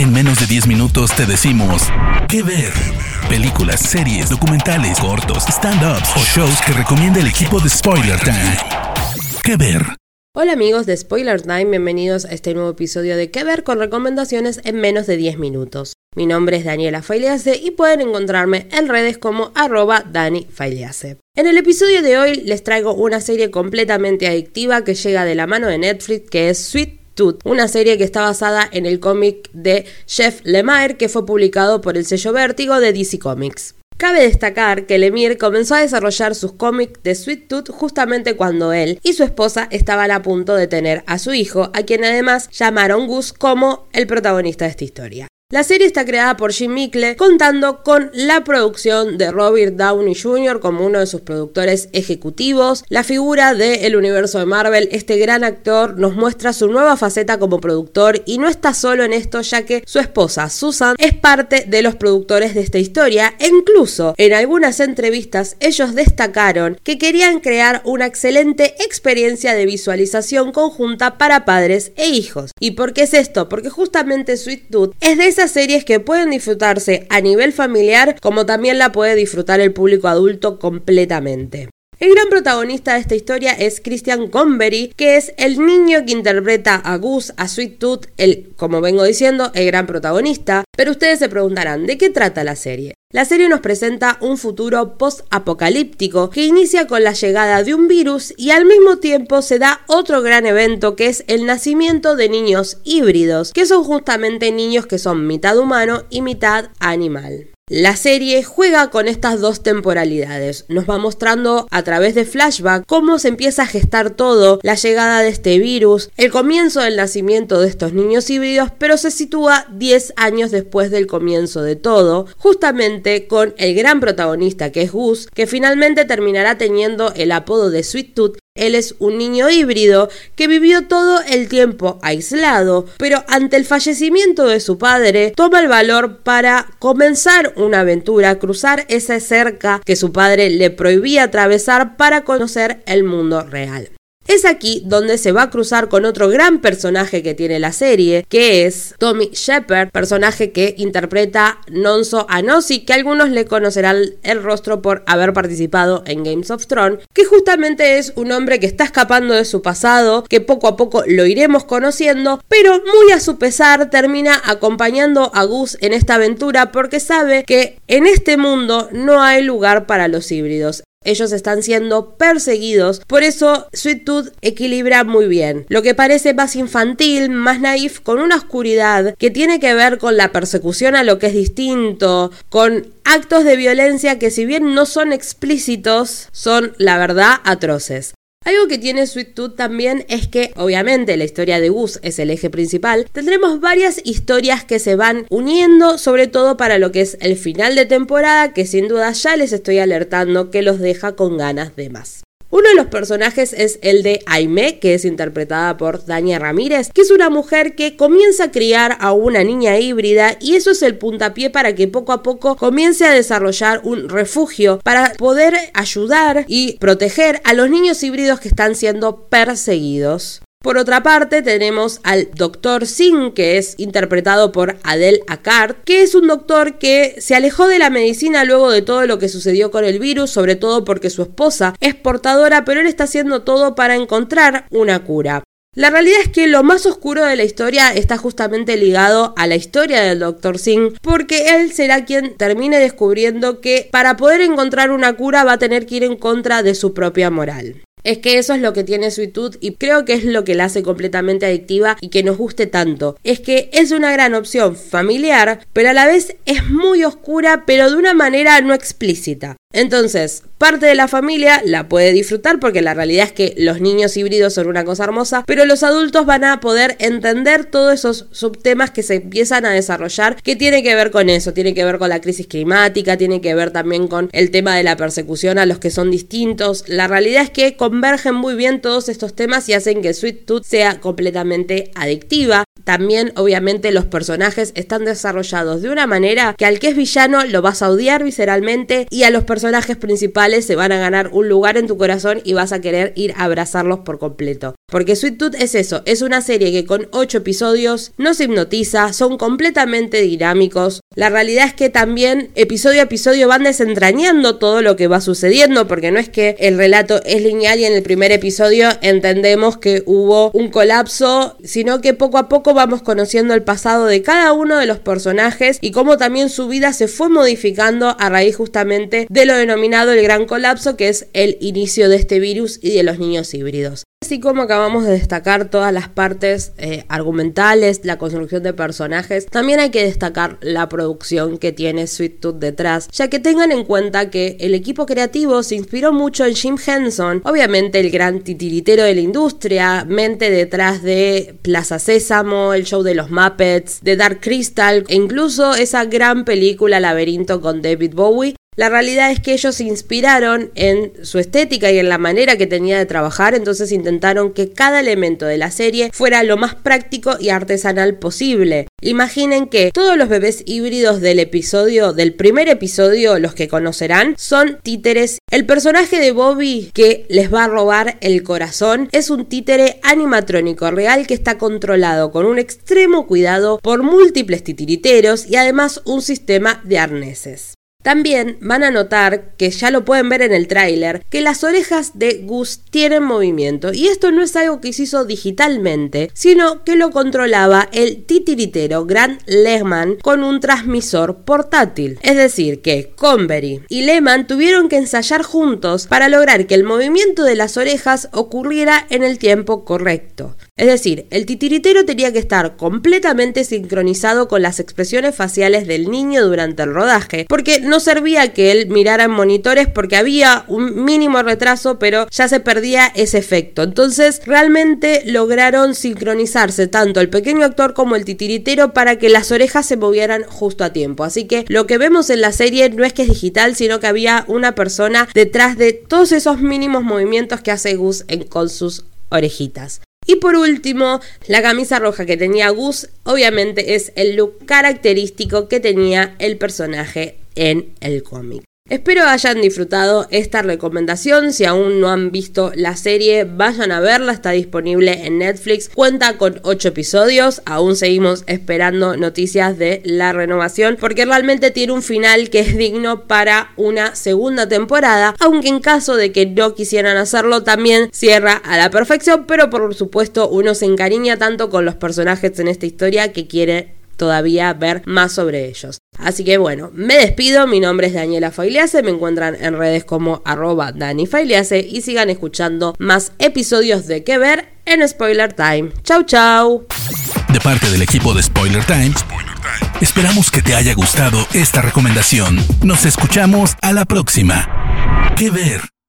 En menos de 10 minutos te decimos qué ver. Películas, series, documentales, cortos, stand-ups o shows que recomienda el equipo de Spoiler Time. ¿Qué ver? Hola amigos de Spoiler Time, bienvenidos a este nuevo episodio de ¿Qué ver? con recomendaciones en menos de 10 minutos. Mi nombre es Daniela Failease y pueden encontrarme en redes como arroba Dani En el episodio de hoy les traigo una serie completamente adictiva que llega de la mano de Netflix que es Sweet una serie que está basada en el cómic de Jeff Lemire que fue publicado por el sello Vértigo de DC Comics. Cabe destacar que Lemire comenzó a desarrollar sus cómics de Sweet Tooth justamente cuando él y su esposa estaban a punto de tener a su hijo, a quien además llamaron Gus como el protagonista de esta historia. La serie está creada por Jim Mickle, contando con la producción de Robert Downey Jr. como uno de sus productores ejecutivos. La figura del universo de Marvel, este gran actor, nos muestra su nueva faceta como productor y no está solo en esto, ya que su esposa Susan es parte de los productores de esta historia e incluso en algunas entrevistas ellos destacaron que querían crear una excelente experiencia de visualización conjunta para padres e hijos. ¿Y por qué es esto? Porque justamente Sweet Tooth es de series que pueden disfrutarse a nivel familiar como también la puede disfrutar el público adulto completamente. El gran protagonista de esta historia es Christian Convery, que es el niño que interpreta a Gus, a Sweet Tooth, el, como vengo diciendo, el gran protagonista. Pero ustedes se preguntarán, ¿de qué trata la serie? La serie nos presenta un futuro post-apocalíptico que inicia con la llegada de un virus y al mismo tiempo se da otro gran evento que es el nacimiento de niños híbridos, que son justamente niños que son mitad humano y mitad animal. La serie juega con estas dos temporalidades. Nos va mostrando a través de flashback cómo se empieza a gestar todo, la llegada de este virus, el comienzo del nacimiento de estos niños híbridos, pero se sitúa 10 años después del comienzo de todo, justamente con el gran protagonista que es Gus, que finalmente terminará teniendo el apodo de Sweet Tooth él es un niño híbrido que vivió todo el tiempo aislado, pero ante el fallecimiento de su padre toma el valor para comenzar una aventura, cruzar esa cerca que su padre le prohibía atravesar para conocer el mundo real. Es aquí donde se va a cruzar con otro gran personaje que tiene la serie, que es Tommy Shepard, personaje que interpreta Nonso Anosi, que algunos le conocerán el rostro por haber participado en Games of Thrones, que justamente es un hombre que está escapando de su pasado, que poco a poco lo iremos conociendo, pero muy a su pesar termina acompañando a Gus en esta aventura porque sabe que en este mundo no hay lugar para los híbridos. Ellos están siendo perseguidos, por eso Sweet Tooth equilibra muy bien. Lo que parece más infantil, más naif, con una oscuridad que tiene que ver con la persecución a lo que es distinto, con actos de violencia que si bien no son explícitos, son la verdad atroces. Algo que tiene Sweet Tooth también es que, obviamente, la historia de Gus es el eje principal. Tendremos varias historias que se van uniendo, sobre todo para lo que es el final de temporada, que sin duda ya les estoy alertando que los deja con ganas de más. Uno de los personajes es el de Aime, que es interpretada por Dania Ramírez, que es una mujer que comienza a criar a una niña híbrida y eso es el puntapié para que poco a poco comience a desarrollar un refugio para poder ayudar y proteger a los niños híbridos que están siendo perseguidos. Por otra parte, tenemos al Dr. Singh, que es interpretado por Adel Akard, que es un doctor que se alejó de la medicina luego de todo lo que sucedió con el virus, sobre todo porque su esposa es portadora, pero él está haciendo todo para encontrar una cura. La realidad es que lo más oscuro de la historia está justamente ligado a la historia del Dr. Singh, porque él será quien termine descubriendo que para poder encontrar una cura va a tener que ir en contra de su propia moral. Es que eso es lo que tiene Sweet Tooth y creo que es lo que la hace completamente adictiva y que nos guste tanto. Es que es una gran opción familiar, pero a la vez es muy oscura, pero de una manera no explícita. Entonces, parte de la familia la puede disfrutar porque la realidad es que los niños híbridos son una cosa hermosa, pero los adultos van a poder entender todos esos subtemas que se empiezan a desarrollar que tiene que ver con eso, tiene que ver con la crisis climática, tiene que ver también con el tema de la persecución a los que son distintos. La realidad es que convergen muy bien todos estos temas y hacen que Sweet Tooth sea completamente adictiva. También, obviamente, los personajes están desarrollados de una manera que al que es villano lo vas a odiar visceralmente y a los personajes principales se van a ganar un lugar en tu corazón y vas a querer ir a abrazarlos por completo. Porque Sweet Tooth es eso, es una serie que con 8 episodios nos hipnotiza, son completamente dinámicos. La realidad es que también episodio a episodio van desentrañando todo lo que va sucediendo, porque no es que el relato es lineal y en el primer episodio entendemos que hubo un colapso, sino que poco a poco vamos conociendo el pasado de cada uno de los personajes y cómo también su vida se fue modificando a raíz justamente de lo denominado el gran colapso, que es el inicio de este virus y de los niños híbridos. Así como acabamos de destacar todas las partes eh, argumentales, la construcción de personajes, también hay que destacar la producción que tiene Sweet Tooth detrás, ya que tengan en cuenta que el equipo creativo se inspiró mucho en Jim Henson, obviamente el gran titiritero de la industria, mente detrás de Plaza Sésamo, el show de los Muppets, de Dark Crystal e incluso esa gran película Laberinto con David Bowie, la realidad es que ellos se inspiraron en su estética y en la manera que tenía de trabajar, entonces intentaron que cada elemento de la serie fuera lo más práctico y artesanal posible. Imaginen que todos los bebés híbridos del episodio, del primer episodio, los que conocerán, son títeres. El personaje de Bobby que les va a robar el corazón es un títere animatrónico real que está controlado con un extremo cuidado por múltiples titiriteros y además un sistema de arneses. También van a notar, que ya lo pueden ver en el tráiler, que las orejas de Gus tienen movimiento y esto no es algo que se hizo digitalmente, sino que lo controlaba el titiritero Grant Lehman con un transmisor portátil. Es decir, que Convery y Lehman tuvieron que ensayar juntos para lograr que el movimiento de las orejas ocurriera en el tiempo correcto. Es decir, el titiritero tenía que estar completamente sincronizado con las expresiones faciales del niño durante el rodaje, porque no servía que él mirara en monitores porque había un mínimo retraso, pero ya se perdía ese efecto. Entonces, realmente lograron sincronizarse tanto el pequeño actor como el titiritero para que las orejas se movieran justo a tiempo. Así que lo que vemos en la serie no es que es digital, sino que había una persona detrás de todos esos mínimos movimientos que hace Gus con sus orejitas. Y por último, la camisa roja que tenía Gus obviamente es el look característico que tenía el personaje en el cómic. Espero hayan disfrutado esta recomendación. Si aún no han visto la serie, vayan a verla. Está disponible en Netflix. Cuenta con 8 episodios. Aún seguimos esperando noticias de la renovación porque realmente tiene un final que es digno para una segunda temporada. Aunque en caso de que no quisieran hacerlo, también cierra a la perfección. Pero por supuesto, uno se encariña tanto con los personajes en esta historia que quiere todavía ver más sobre ellos. Así que bueno, me despido, mi nombre es Daniela Failease, me encuentran en redes como arroba Dani y sigan escuchando más episodios de Que Ver en Spoiler Time. Chau chau. De parte del equipo de Spoiler Time, esperamos que te haya gustado esta recomendación. Nos escuchamos a la próxima. Que Ver.